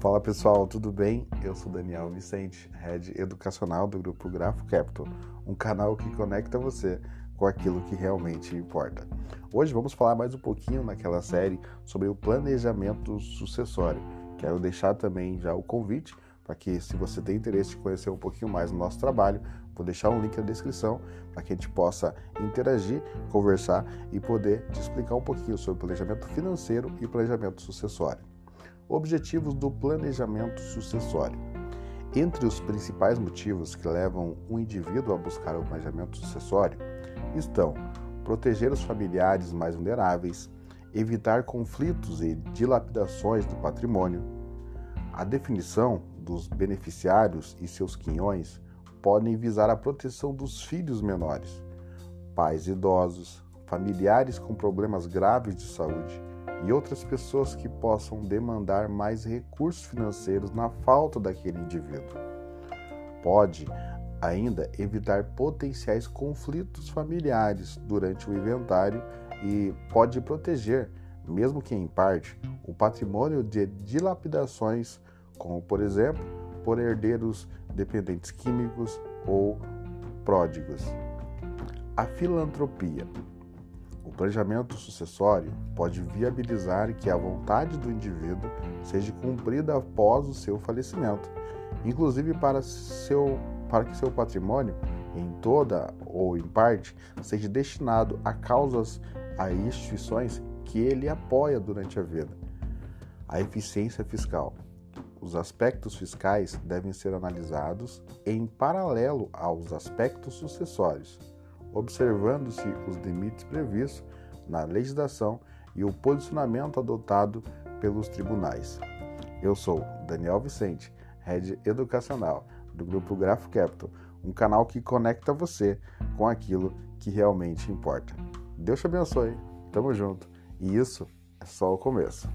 Fala pessoal, tudo bem? Eu sou Daniel Vicente, head educacional do grupo Grafo Capital, um canal que conecta você com aquilo que realmente importa. Hoje vamos falar mais um pouquinho naquela série sobre o planejamento sucessório. Quero deixar também já o convite para que, se você tem interesse em conhecer um pouquinho mais do nosso trabalho, vou deixar um link na descrição para que a gente possa interagir, conversar e poder te explicar um pouquinho sobre planejamento financeiro e planejamento sucessório. Objetivos do planejamento sucessório. Entre os principais motivos que levam um indivíduo a buscar o planejamento sucessório estão proteger os familiares mais vulneráveis, evitar conflitos e dilapidações do patrimônio. A definição dos beneficiários e seus quinhões podem visar a proteção dos filhos menores, pais idosos, familiares com problemas graves de saúde e outras pessoas que possam demandar mais recursos financeiros na falta daquele indivíduo. Pode ainda evitar potenciais conflitos familiares durante o inventário e pode proteger, mesmo que em parte, o patrimônio de dilapidações, como por exemplo, por herdeiros dependentes químicos ou pródigos. A filantropia. Planejamento sucessório pode viabilizar que a vontade do indivíduo seja cumprida após o seu falecimento, inclusive para, seu, para que seu patrimônio, em toda ou em parte, seja destinado a causas, a instituições que ele apoia durante a vida. A eficiência fiscal. Os aspectos fiscais devem ser analisados em paralelo aos aspectos sucessórios observando-se os limites previstos na legislação e o posicionamento adotado pelos tribunais. Eu sou Daniel Vicente, Head Educacional do Grupo Grafo Capital, um canal que conecta você com aquilo que realmente importa. Deus te abençoe, tamo junto, e isso é só o começo.